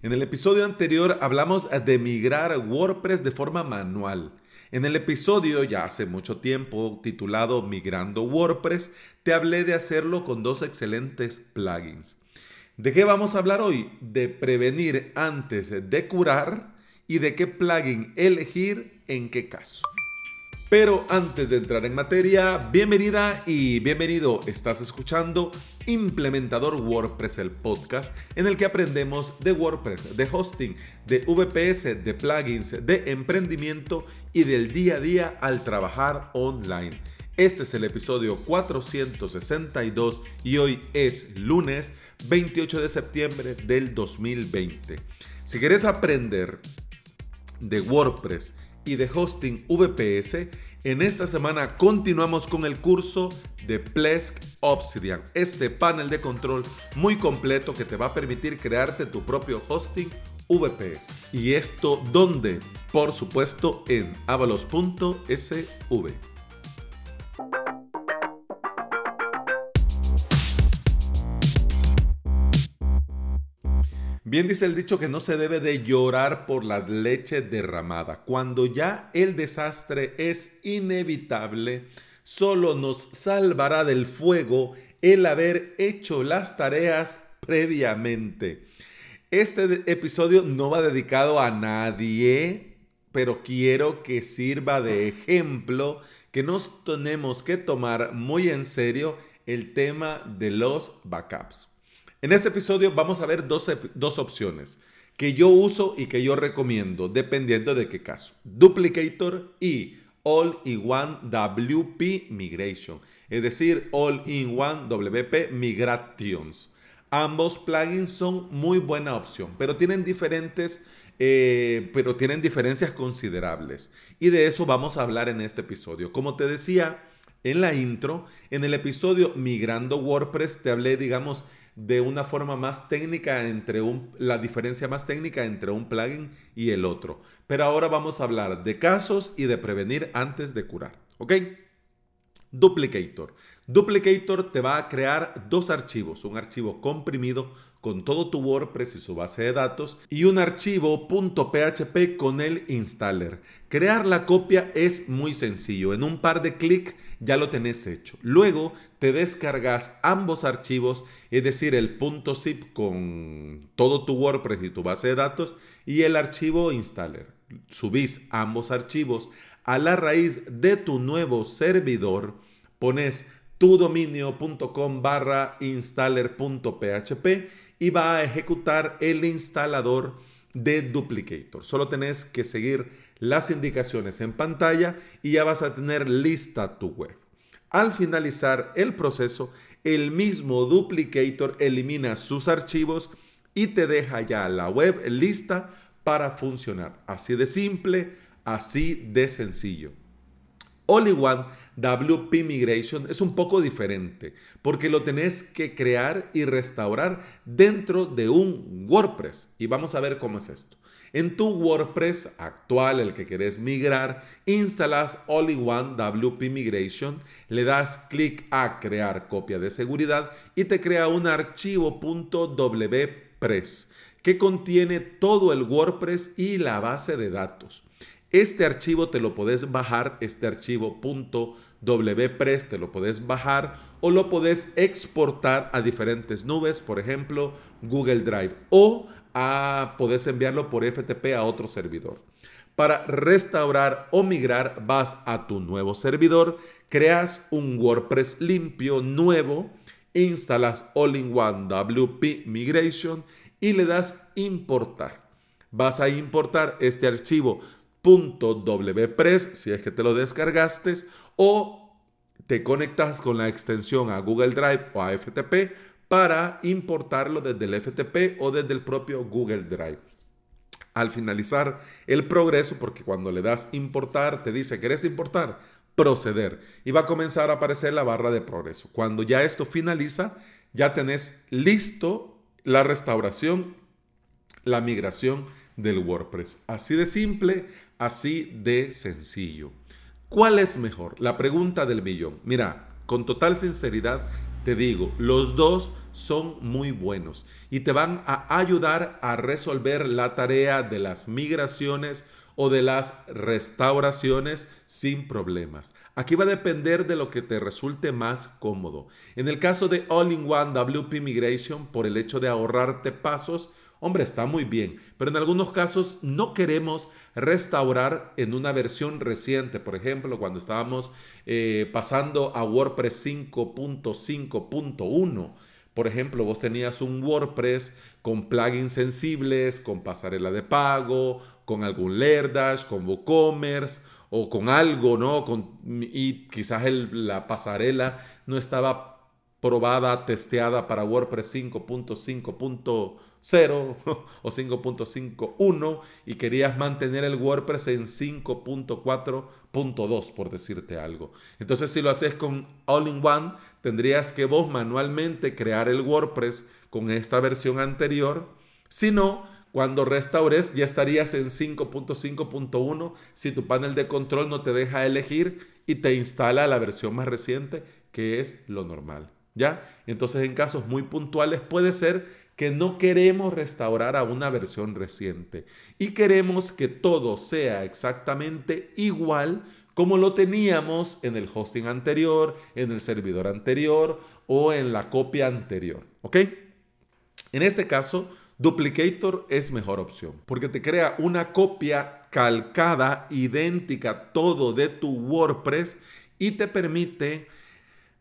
En el episodio anterior hablamos de migrar WordPress de forma manual. En el episodio, ya hace mucho tiempo, titulado Migrando WordPress, te hablé de hacerlo con dos excelentes plugins. ¿De qué vamos a hablar hoy? De prevenir antes de curar y de qué plugin elegir en qué caso. Pero antes de entrar en materia, bienvenida y bienvenido. Estás escuchando Implementador WordPress, el podcast en el que aprendemos de WordPress, de hosting, de VPS, de plugins, de emprendimiento y del día a día al trabajar online. Este es el episodio 462 y hoy es lunes 28 de septiembre del 2020. Si quieres aprender de WordPress, y de hosting VPS, en esta semana continuamos con el curso de Plesk Obsidian, este panel de control muy completo que te va a permitir crearte tu propio hosting VPS. ¿Y esto dónde? Por supuesto en avalos.sv. Bien dice el dicho que no se debe de llorar por la leche derramada. Cuando ya el desastre es inevitable, solo nos salvará del fuego el haber hecho las tareas previamente. Este episodio no va dedicado a nadie, pero quiero que sirva de ejemplo que nos tenemos que tomar muy en serio el tema de los backups. En este episodio vamos a ver dos, dos opciones que yo uso y que yo recomiendo, dependiendo de qué caso. Duplicator y All-in-One WP Migration, es decir, All-in-One WP Migrations. Ambos plugins son muy buena opción, pero tienen diferentes, eh, pero tienen diferencias considerables. Y de eso vamos a hablar en este episodio. Como te decía en la intro, en el episodio Migrando WordPress te hablé, digamos, de una forma más técnica entre un, la diferencia más técnica entre un plugin y el otro. Pero ahora vamos a hablar de casos y de prevenir antes de curar. ¿Ok? Duplicator. Duplicator te va a crear dos archivos, un archivo comprimido con todo tu WordPress y su base de datos y un archivo .php con el installer. Crear la copia es muy sencillo, en un par de clics ya lo tenés hecho. Luego te descargas ambos archivos, es decir, el .zip con todo tu WordPress y tu base de datos y el archivo installer. Subís ambos archivos a la raíz de tu nuevo servidor, pones tudominio.com barra installer.php y va a ejecutar el instalador de Duplicator. Solo tenés que seguir las indicaciones en pantalla y ya vas a tener lista tu web. Al finalizar el proceso, el mismo Duplicator elimina sus archivos y te deja ya la web lista para funcionar. Así de simple, así de sencillo. All-in-One WP Migration es un poco diferente porque lo tenés que crear y restaurar dentro de un WordPress. Y vamos a ver cómo es esto. En tu WordPress actual, el que querés migrar, instalas All-in-One WP Migration, le das clic a crear copia de seguridad y te crea un archivo .wpress que contiene todo el WordPress y la base de datos. Este archivo te lo puedes bajar, este archivo .wpress te lo puedes bajar o lo puedes exportar a diferentes nubes, por ejemplo, Google Drive o a, puedes enviarlo por FTP a otro servidor. Para restaurar o migrar, vas a tu nuevo servidor, creas un WordPress limpio, nuevo, instalas All-in-One WP Migration y le das importar. Vas a importar este archivo .wpress si es que te lo descargaste o te conectas con la extensión a Google Drive o a FTP para importarlo desde el FTP o desde el propio Google Drive. Al finalizar el progreso, porque cuando le das importar, te dice, ¿querés importar? Proceder. Y va a comenzar a aparecer la barra de progreso. Cuando ya esto finaliza, ya tenés listo la restauración, la migración del WordPress. Así de simple, así de sencillo. ¿Cuál es mejor? La pregunta del millón. Mira, con total sinceridad te digo, los dos son muy buenos y te van a ayudar a resolver la tarea de las migraciones o de las restauraciones sin problemas. Aquí va a depender de lo que te resulte más cómodo. En el caso de All-in-One WP Migration, por el hecho de ahorrarte pasos, hombre, está muy bien, pero en algunos casos no queremos restaurar en una versión reciente. Por ejemplo, cuando estábamos eh, pasando a WordPress 5.5.1 por ejemplo, vos tenías un WordPress con plugins sensibles, con pasarela de pago, con algún Lerdash, con WooCommerce o con algo, ¿no? Y quizás la pasarela no estaba probada, testeada para WordPress 5.5.0 o 5.51 y querías mantener el WordPress en 5.4.2 por decirte algo. Entonces si lo haces con All-in-One tendrías que vos manualmente crear el WordPress con esta versión anterior. Si no, cuando restaures ya estarías en 5.5.1 si tu panel de control no te deja elegir y te instala la versión más reciente que es lo normal. ¿Ya? Entonces en casos muy puntuales puede ser que no queremos restaurar a una versión reciente y queremos que todo sea exactamente igual como lo teníamos en el hosting anterior, en el servidor anterior o en la copia anterior. ¿Ok? En este caso, Duplicator es mejor opción porque te crea una copia calcada, idéntica, todo de tu WordPress y te permite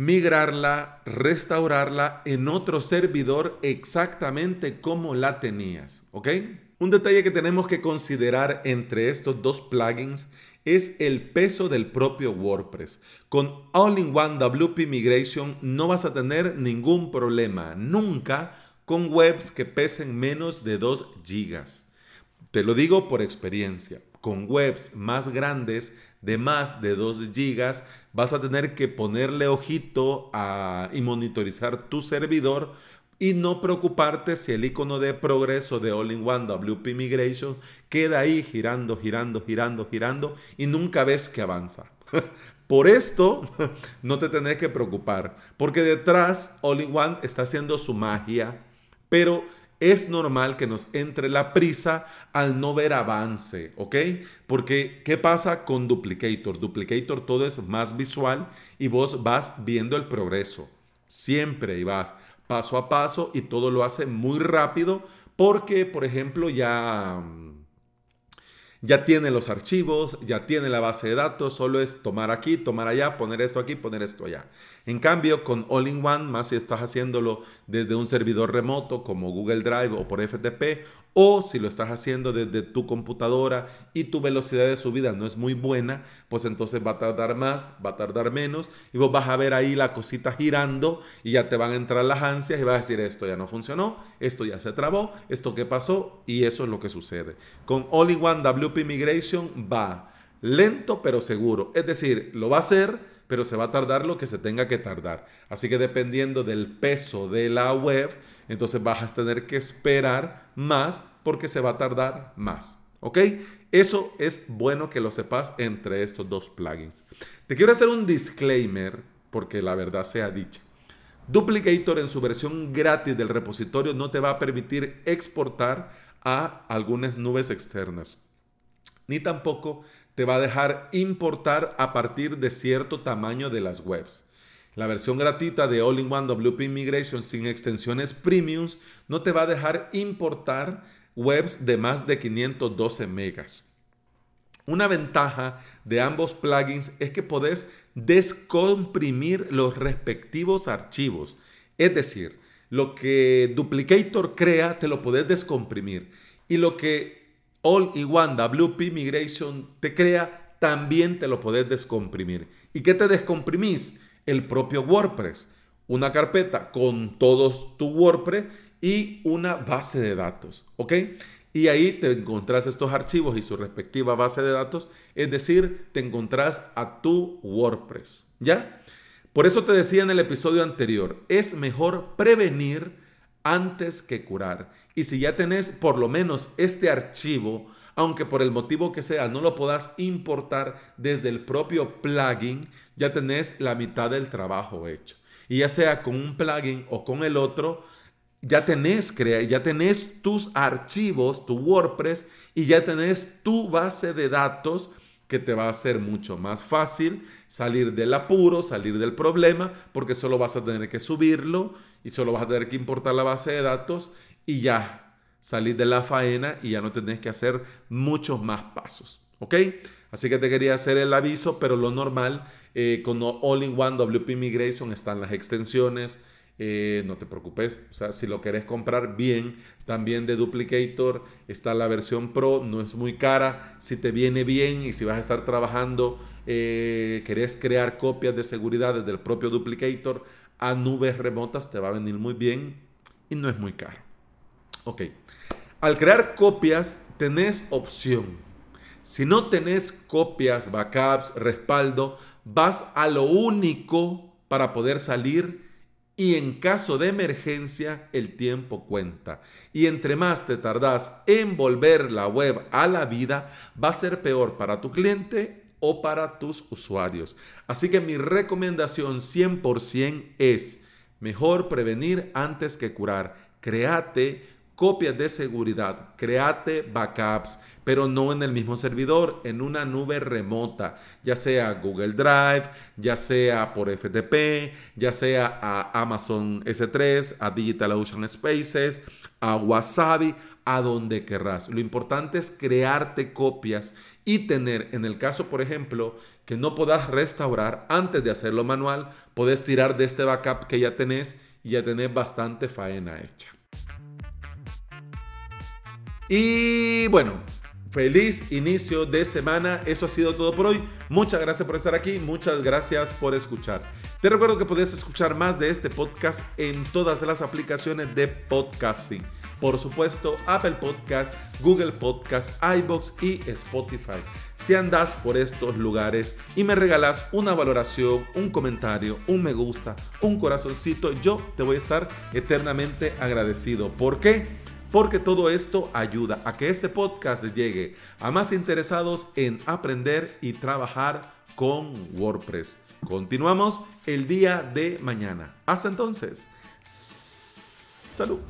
migrarla, restaurarla en otro servidor exactamente como la tenías, ¿ok? Un detalle que tenemos que considerar entre estos dos plugins es el peso del propio WordPress. Con All-in-One WP Migration no vas a tener ningún problema, nunca con webs que pesen menos de 2 gigas. Te lo digo por experiencia. Con webs más grandes de más de 2 gigas, vas a tener que ponerle ojito y monitorizar tu servidor y no preocuparte si el icono de progreso de All-in-One WP Migration queda ahí girando, girando, girando, girando y nunca ves que avanza. Por esto no te tenés que preocupar, porque detrás All-in-One está haciendo su magia, pero es normal que nos entre la prisa al no ver avance, ¿ok? Porque, ¿qué pasa con Duplicator? Duplicator todo es más visual y vos vas viendo el progreso. Siempre y vas paso a paso y todo lo hace muy rápido porque, por ejemplo, ya ya tiene los archivos, ya tiene la base de datos, solo es tomar aquí, tomar allá, poner esto aquí, poner esto allá. En cambio, con All-in-One, más si estás haciéndolo desde un servidor remoto como Google Drive o por FTP, o si lo estás haciendo desde tu computadora y tu velocidad de subida no es muy buena, pues entonces va a tardar más, va a tardar menos y vos vas a ver ahí la cosita girando y ya te van a entrar las ansias y vas a decir esto ya no funcionó, esto ya se trabó, esto qué pasó y eso es lo que sucede. Con All-in-One WP Migration va lento pero seguro, es decir, lo va a hacer pero se va a tardar lo que se tenga que tardar. Así que dependiendo del peso de la web, entonces vas a tener que esperar más porque se va a tardar más. ¿Ok? Eso es bueno que lo sepas entre estos dos plugins. Te quiero hacer un disclaimer porque la verdad sea dicha. Duplicator en su versión gratis del repositorio no te va a permitir exportar a algunas nubes externas. Ni tampoco te va a dejar importar a partir de cierto tamaño de las webs. La versión gratuita de All-in-One WP Migration sin extensiones premiums no te va a dejar importar webs de más de 512 megas. Una ventaja de ambos plugins es que podés descomprimir los respectivos archivos. Es decir, lo que Duplicator crea te lo podés descomprimir. Y lo que All-in-One WP Migration te crea también te lo podés descomprimir. ¿Y qué te descomprimís? El propio WordPress, una carpeta con todos tu WordPress y una base de datos, ¿ok? Y ahí te encontrás estos archivos y su respectiva base de datos, es decir, te encontrás a tu WordPress, ¿ya? Por eso te decía en el episodio anterior, es mejor prevenir antes que curar. Y si ya tenés por lo menos este archivo, aunque por el motivo que sea no lo puedas importar desde el propio plugin, ya tenés la mitad del trabajo hecho. Y ya sea con un plugin o con el otro, ya tenés, ya tenés tus archivos, tu WordPress y ya tenés tu base de datos que te va a hacer mucho más fácil salir del apuro, salir del problema, porque solo vas a tener que subirlo y solo vas a tener que importar la base de datos y ya salir de la faena y ya no tenés que hacer muchos más pasos. ¿Ok? Así que te quería hacer el aviso, pero lo normal eh, con All-in-One WP Migration están las extensiones, eh, no te preocupes, o sea, si lo querés comprar bien, también de Duplicator está la versión Pro, no es muy cara, si te viene bien y si vas a estar trabajando, eh, querés crear copias de seguridad desde el propio Duplicator a nubes remotas, te va a venir muy bien y no es muy caro. Ok, al crear copias tenés opción. Si no tenés copias, backups, respaldo, vas a lo único para poder salir y en caso de emergencia el tiempo cuenta. Y entre más te tardas en volver la web a la vida, va a ser peor para tu cliente o para tus usuarios. Así que mi recomendación 100% es mejor prevenir antes que curar. Créate copias de seguridad, créate backups, pero no en el mismo servidor, en una nube remota, ya sea Google Drive, ya sea por FTP, ya sea a Amazon S3, a DigitalOcean Spaces, a Wasabi, a donde querrás. Lo importante es crearte copias y tener, en el caso, por ejemplo, que no puedas restaurar antes de hacerlo manual, puedes tirar de este backup que ya tenés y ya tenés bastante faena hecha. Y bueno, Feliz inicio de semana. Eso ha sido todo por hoy. Muchas gracias por estar aquí. Muchas gracias por escuchar. Te recuerdo que puedes escuchar más de este podcast en todas las aplicaciones de podcasting. Por supuesto, Apple Podcast, Google Podcast, iBox y Spotify. Si andas por estos lugares y me regalas una valoración, un comentario, un me gusta, un corazoncito, yo te voy a estar eternamente agradecido. ¿Por qué? Porque todo esto ayuda a que este podcast llegue a más interesados en aprender y trabajar con WordPress. Continuamos el día de mañana. Hasta entonces. Salud.